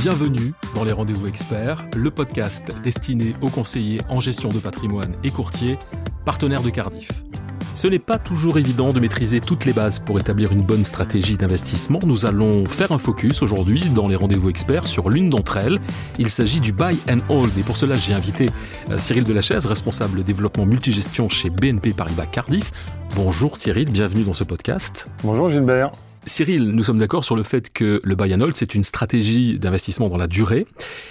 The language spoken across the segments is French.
Bienvenue dans les Rendez-vous Experts, le podcast destiné aux conseillers en gestion de patrimoine et courtiers, partenaires de Cardiff. Ce n'est pas toujours évident de maîtriser toutes les bases pour établir une bonne stratégie d'investissement. Nous allons faire un focus aujourd'hui dans les rendez-vous experts sur l'une d'entre elles. Il s'agit du buy and hold. Et pour cela, j'ai invité euh, Cyril Delachaise, responsable développement multigestion chez BNP Paribas Cardiff. Bonjour Cyril, bienvenue dans ce podcast. Bonjour Gilbert. Cyril, nous sommes d'accord sur le fait que le buy and hold, c'est une stratégie d'investissement dans la durée.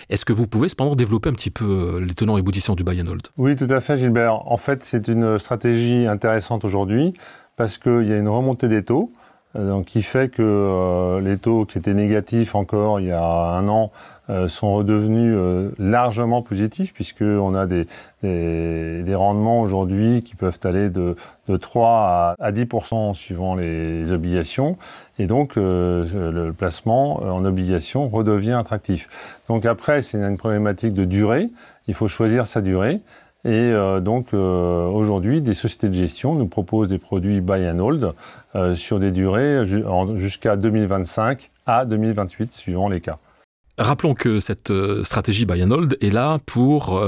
Est-ce que vous pouvez cependant développer un petit peu les tenants et aboutissants du buy and hold? Oui, tout à fait, Gilbert. En fait, c'est une stratégie intéressante aujourd'hui parce qu'il y a une remontée des taux. Euh, donc, qui fait que euh, les taux qui étaient négatifs encore il y a un an euh, sont redevenus largement positifs puisqu'on a des, des, rendements aujourd'hui qui peuvent aller de, de 3 à, à 10% suivant les obligations et donc le placement en obligation redevient attractif. Donc après c'est une problématique de durée, il faut choisir sa durée. Et euh, donc euh, aujourd'hui, des sociétés de gestion nous proposent des produits buy and hold euh, sur des durées jusqu'à 2025 à 2028, suivant les cas. Rappelons que cette stratégie buy and hold est là pour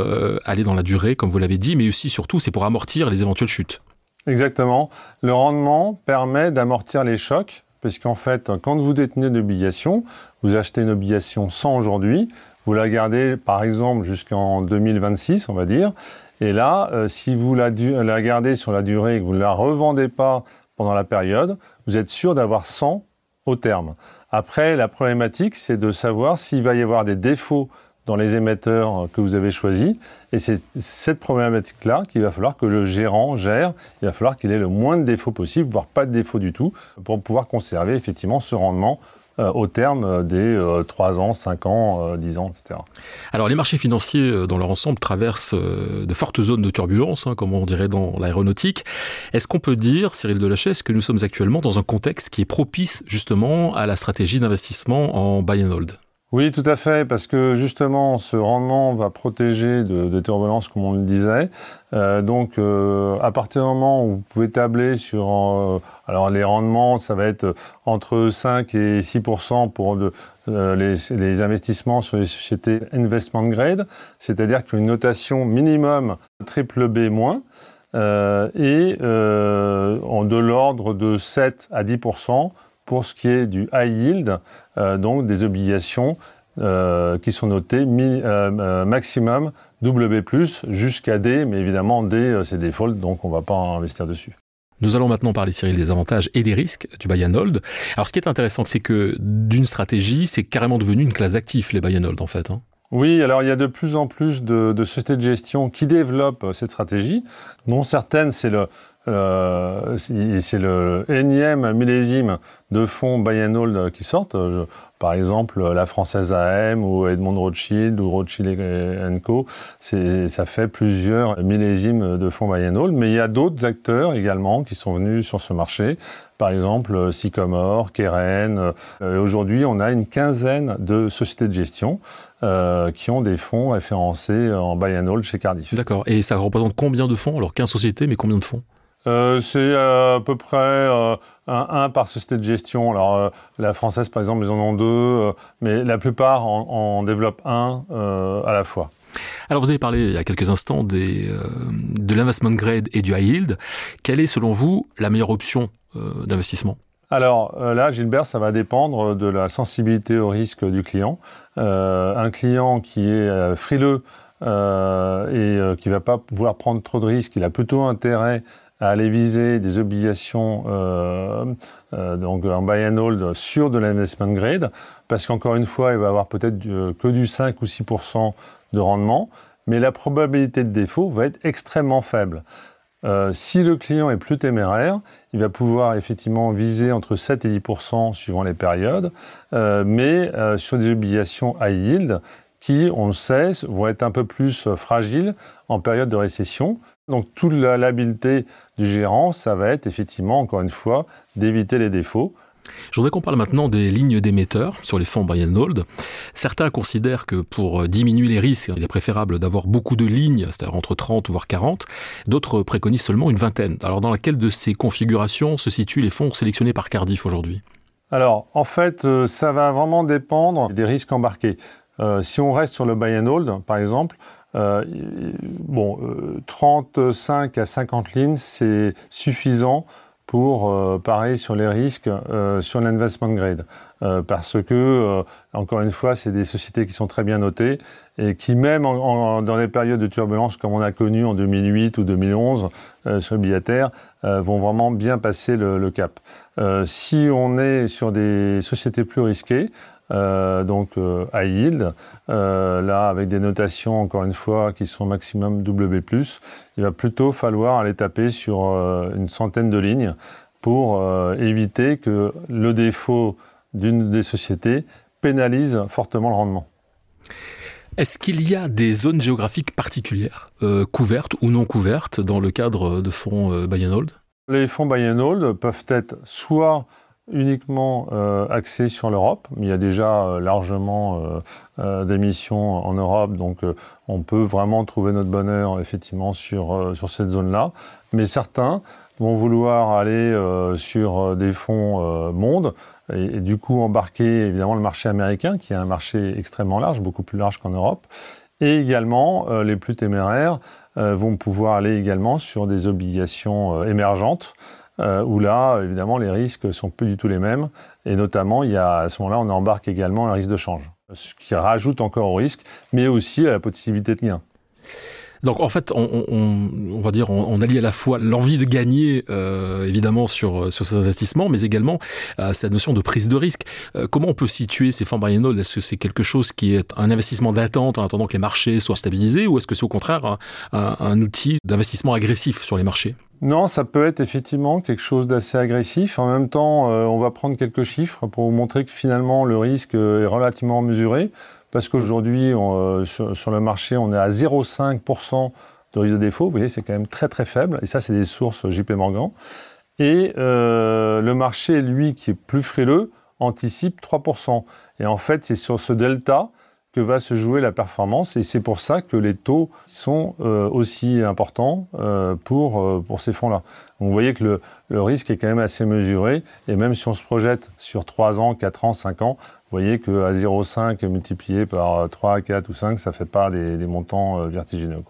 aller dans la durée, comme vous l'avez dit, mais aussi surtout c'est pour amortir les éventuelles chutes. Exactement. Le rendement permet d'amortir les chocs, puisqu'en fait, quand vous détenez une obligation, vous achetez une obligation 100 aujourd'hui, vous la gardez par exemple jusqu'en 2026, on va dire. Et là, euh, si vous la, la, gardez sur la durée et que vous ne la revendez pas pendant la période, vous êtes sûr d'avoir 100 au terme. Après, la problématique, c'est de savoir s'il va y avoir des défauts dans les émetteurs que vous avez choisis. Et c'est cette problématique-là qu'il va falloir que le gérant gère. Il va falloir qu'il ait le moins de défauts possible, voire pas de défauts du tout, pour pouvoir conserver effectivement ce rendement euh, au terme des 3 euh, ans, 5 ans, 10 euh, ans, etc. Alors les marchés financiers dans leur ensemble traversent de fortes zones de turbulence, hein, comme on dirait dans l'aéronautique. Est-ce qu'on peut dire, Cyril Delachaise, que nous sommes actuellement dans un contexte qui est propice justement à la stratégie d'investissement en buy and hold? Oui, tout à fait, parce que justement, ce rendement va protéger de, de turbulences, comme on le disait. Euh, donc, euh, à partir du moment où vous pouvez tabler sur, euh, alors les rendements, ça va être entre 5 et 6 pour les, les, investissements sur les sociétés investment grade, c'est-à-dire qu'une notation minimum triple B et de l'ordre de 7 à 10 pour ce qui est du high yield, euh, donc des obligations euh, qui sont notées euh, maximum WB+, jusqu'à D, mais évidemment D c'est default, donc on ne va pas investir dessus. Nous allons maintenant parler, Cyril, des avantages et des risques du buy and hold. Alors, ce qui est intéressant, c'est que d'une stratégie, c'est carrément devenu une classe d'actifs, les buy and hold, en fait. Hein. Oui, alors il y a de plus en plus de, de sociétés de gestion qui développent cette stratégie, dont certaines, c'est le, euh, c'est le énième millésime de fonds buy and hold qui sortent. par exemple, la Française AM ou Edmond Rothschild ou Rothschild Co. Ça fait plusieurs millésimes de fonds buy and hold. Mais il y a d'autres acteurs également qui sont venus sur ce marché. Par exemple, Sycomore, Keren. Euh, aujourd'hui, on a une quinzaine de sociétés de gestion euh, qui ont des fonds référencés en buy and hold chez Cardiff. D'accord. Et ça représente combien de fonds? Alors 15 sociétés, mais combien de fonds? Euh, c'est euh, à peu près euh, un, par société de gestion. Alors la française, par exemple, ils en ont deux, mais la plupart en, en développent un à la fois. Alors vous avez parlé il y a quelques instants des, de l'investment grade et du high yield. Quelle est selon vous la meilleure option d'investissement? Alors là, Gilbert, ça va dépendre de la sensibilité au risque du client. un client qui est frileux et qui ne va pas vouloir prendre trop de risques, il a plutôt intérêt à aller viser des obligations euh, euh, donc en buy and hold sur de l'investment grade, parce qu'encore une fois, il va avoir peut-être que du 5 ou 6% de rendement, mais la probabilité de défaut va être extrêmement faible. Euh, si le client est plus téméraire, il va pouvoir effectivement viser entre 7 et 10% suivant les périodes, euh, mais euh, sur des obligations high yield qui, on le sait, vont être un peu plus fragiles en période de récession. Donc toute l'habileté du gérant, ça va être effectivement, encore une fois, d'éviter les défauts. Je voudrais qu'on parle maintenant des lignes d'émetteurs sur les fonds buy and hold. Certains considèrent que pour diminuer les risques, il est préférable d'avoir beaucoup de lignes, c'est-à-dire entre 30 voire 40. D'autres préconisent seulement une vingtaine. Alors dans laquelle de ces configurations se situent les fonds sélectionnés par Cardiff aujourd'hui? Alors, en fait, ça va vraiment dépendre des risques embarqués. si on reste sur le buy and hold, par exemple, bon, 35 à 50 lignes, c'est suffisant pour euh, sur les risques euh, sur l'investment grade. Euh, parce que, encore une fois, c'est des sociétés qui sont très bien notées et qui, même dans les périodes de turbulence comme on a connu en 2008 ou 2011 sur le billetteur, vont vraiment bien passer le cap. si on est sur des sociétés plus risquées, euh, donc euh, high yield, euh, là avec des notations encore une fois qui sont maximum WB+, il va plutôt falloir aller taper sur une centaine de lignes pour éviter que le défaut d'une des sociétés pénalise fortement le rendement. Est-ce qu'il y a des zones géographiques particulières, couvertes ou non couvertes, dans le cadre de fonds buy and hold? Les fonds buy and hold peuvent être soit uniquement euh, axé sur l'Europe. Il y a déjà euh, largement euh, d'émissions en Europe, donc on peut vraiment trouver notre bonheur effectivement sur, sur cette zone-là. Mais certains vont vouloir aller sur des fonds monde et, du coup embarquer évidemment le marché américain, qui est un marché extrêmement large, beaucoup plus large qu'en Europe. Et également, les plus téméraires vont pouvoir aller également sur des obligations émergentes. Euh, où là, évidemment, les risques sont plus du tout les mêmes. Et notamment, il y a, à ce moment-là, on embarque également un risque de change, ce qui rajoute encore au risque, mais aussi à la possibilité de gain. Donc en fait, on, va dire, on, allie à la fois l'envie de gagner, euh, évidemment, sur, sur ces investissements, mais également euh, cette notion de prise de risque. Euh, comment on peut situer ces fonds buy and Est-ce que c'est quelque chose qui est un investissement d'attente en attendant que les marchés soient stabilisés, ou est-ce que c'est au contraire un, outil d'investissement agressif sur les marchés? Non, ça peut être effectivement quelque chose d'assez agressif. En même temps, on va prendre quelques chiffres pour vous montrer que finalement le risque est relativement mesuré parce qu'aujourd'hui, euh, sur, le marché, on est à 0,5% de risque de défaut. Vous voyez, c'est quand même très très faible. Et ça, c'est des sources JP Morgan. Et euh, le marché, lui, qui est plus frileux, anticipe 3%. Et en fait, c'est sur ce delta que va se jouer la performance. Et c'est pour ça que les taux sont euh, aussi importants pour, pour ces fonds-là. vous voyez que le, le, risque est quand même assez mesuré. Et même si on se projette sur 3 ans, 4 ans, 5 ans, vous voyez qu'à 0,5 multiplié par 3, 4 ou 5, ça ne fait pas des, montants euh, vertigineux.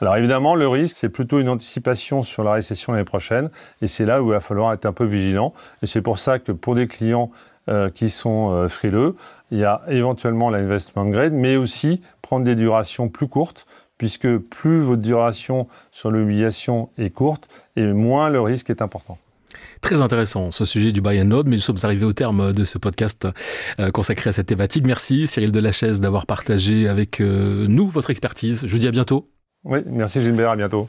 Alors évidemment, le risque, c'est plutôt une anticipation sur la récession l'année prochaine, et c'est là où il va falloir être un peu vigilant. Et c'est pour ça que pour des clients euh, qui sont euh, frileux, il y a éventuellement l'investment grade, mais aussi prendre des durations plus courtes, puisque plus votre duration sur l'obligation est courte, et moins le risque est important. Très intéressant ce sujet du buy and load, mais nous sommes arrivés au terme de ce podcast euh, consacré à cette thématique. Merci Cyril Delachaise d'avoir partagé avec nous votre expertise. Je vous dis à bientôt. Oui, merci Gilbert, à bientôt.